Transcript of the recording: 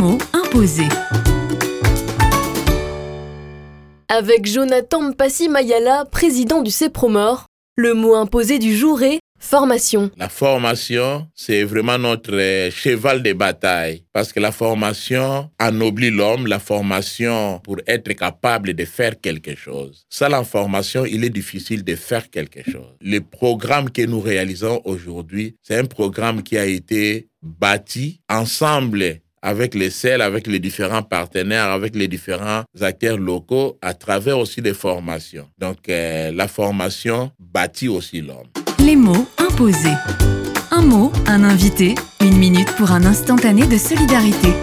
mots imposés. Avec Jonathan Mpassi Mayala, président du CEPROMOR, le mot imposé du jour est formation. La formation, c'est vraiment notre euh, cheval de bataille parce que la formation ennoblit l'homme, la formation pour être capable de faire quelque chose. Sans la formation, il est difficile de faire quelque chose. Le programme que nous réalisons aujourd'hui, c'est un programme qui a été bâti ensemble avec les CEL, avec les différents partenaires, avec les différents acteurs locaux, à travers aussi des formations. Donc, euh, la formation bâtit aussi l'homme. Les mots imposés. Un mot, un invité, une minute pour un instantané de solidarité.